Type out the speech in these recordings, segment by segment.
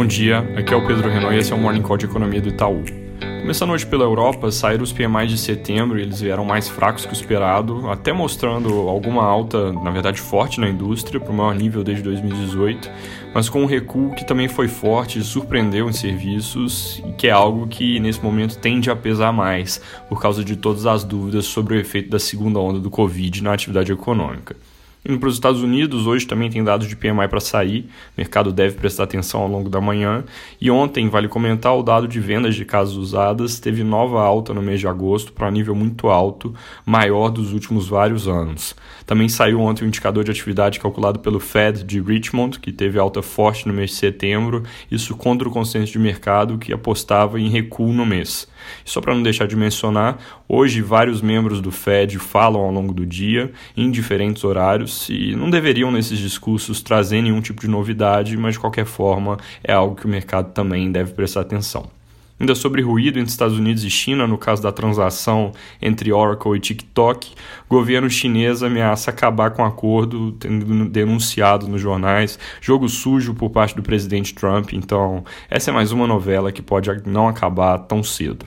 Bom dia, aqui é o Pedro Renault e esse é o Morning Call de Economia do Itaú. Começando hoje pela Europa, saíram os PMI de setembro e eles vieram mais fracos que o esperado, até mostrando alguma alta, na verdade forte na indústria, para o maior nível desde 2018, mas com um recuo que também foi forte surpreendeu em serviços, que é algo que nesse momento tende a pesar mais, por causa de todas as dúvidas sobre o efeito da segunda onda do Covid na atividade econômica. Indo para os Estados Unidos, hoje também tem dados de PMI para sair, o mercado deve prestar atenção ao longo da manhã. E ontem, vale comentar, o dado de vendas de casas usadas teve nova alta no mês de agosto para um nível muito alto, maior dos últimos vários anos. Também saiu ontem o indicador de atividade calculado pelo Fed de Richmond, que teve alta forte no mês de setembro, isso contra o consenso de mercado que apostava em recuo no mês. Só para não deixar de mencionar, hoje vários membros do Fed falam ao longo do dia, em diferentes horários, e não deveriam nesses discursos trazer nenhum tipo de novidade, mas de qualquer forma é algo que o mercado também deve prestar atenção. Ainda sobre ruído entre Estados Unidos e China, no caso da transação entre Oracle e TikTok, o governo chinês ameaça acabar com o acordo, tendo denunciado nos jornais, jogo sujo por parte do presidente Trump. Então, essa é mais uma novela que pode não acabar tão cedo.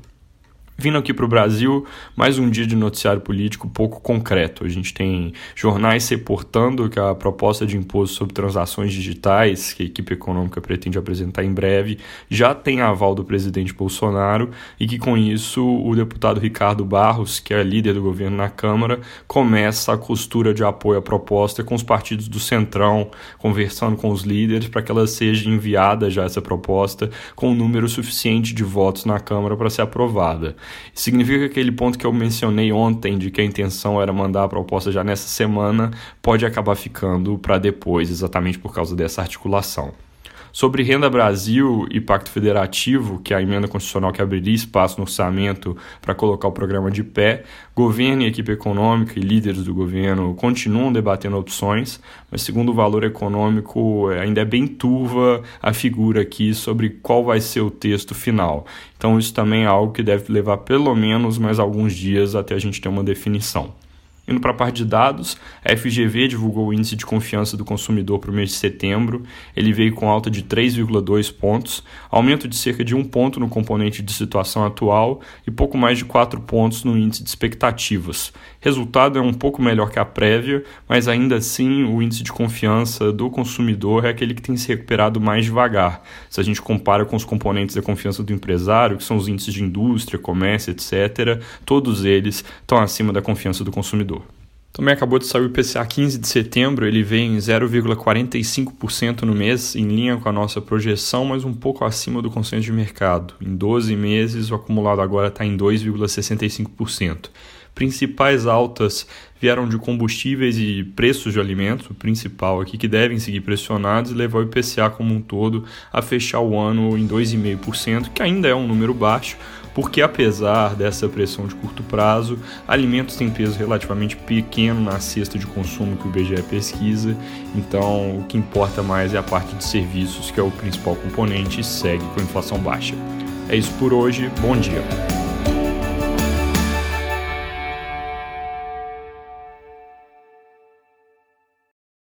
Vindo aqui para o Brasil, mais um dia de noticiário político pouco concreto. A gente tem jornais reportando que a proposta de imposto sobre transações digitais, que a equipe econômica pretende apresentar em breve, já tem aval do presidente Bolsonaro e que, com isso, o deputado Ricardo Barros, que é líder do governo na Câmara, começa a costura de apoio à proposta com os partidos do Centrão, conversando com os líderes para que ela seja enviada já essa proposta com um número suficiente de votos na Câmara para ser aprovada. Significa que aquele ponto que eu mencionei ontem, de que a intenção era mandar a proposta já nessa semana, pode acabar ficando para depois, exatamente por causa dessa articulação. Sobre Renda Brasil e Pacto Federativo, que é a emenda constitucional que abriria espaço no orçamento para colocar o programa de pé, governo e equipe econômica e líderes do governo continuam debatendo opções, mas segundo o valor econômico, ainda é bem turva a figura aqui sobre qual vai ser o texto final. Então isso também é algo que deve levar pelo menos mais alguns dias até a gente ter uma definição. Indo para a parte de dados, a FGV divulgou o índice de confiança do consumidor para o mês de setembro. Ele veio com alta de 3,2 pontos, aumento de cerca de um ponto no componente de situação atual e pouco mais de 4 pontos no índice de expectativas. Resultado é um pouco melhor que a prévia, mas ainda assim o índice de confiança do consumidor é aquele que tem se recuperado mais devagar. Se a gente compara com os componentes da confiança do empresário, que são os índices de indústria, comércio, etc., todos eles estão acima da confiança do consumidor. Também acabou de sair o IPCA 15 de setembro, ele vem em 0,45% no mês, em linha com a nossa projeção, mas um pouco acima do consenso de mercado. Em 12 meses, o acumulado agora está em 2,65%. Principais altas vieram de combustíveis e preços de alimentos, o principal aqui, que devem seguir pressionados e levar o IPCA como um todo a fechar o ano em 2,5%, que ainda é um número baixo, porque apesar dessa pressão de curto prazo, alimentos têm peso relativamente pequeno na cesta de consumo que o IBGE pesquisa, então o que importa mais é a parte de serviços, que é o principal componente e segue com inflação baixa. É isso por hoje, bom dia!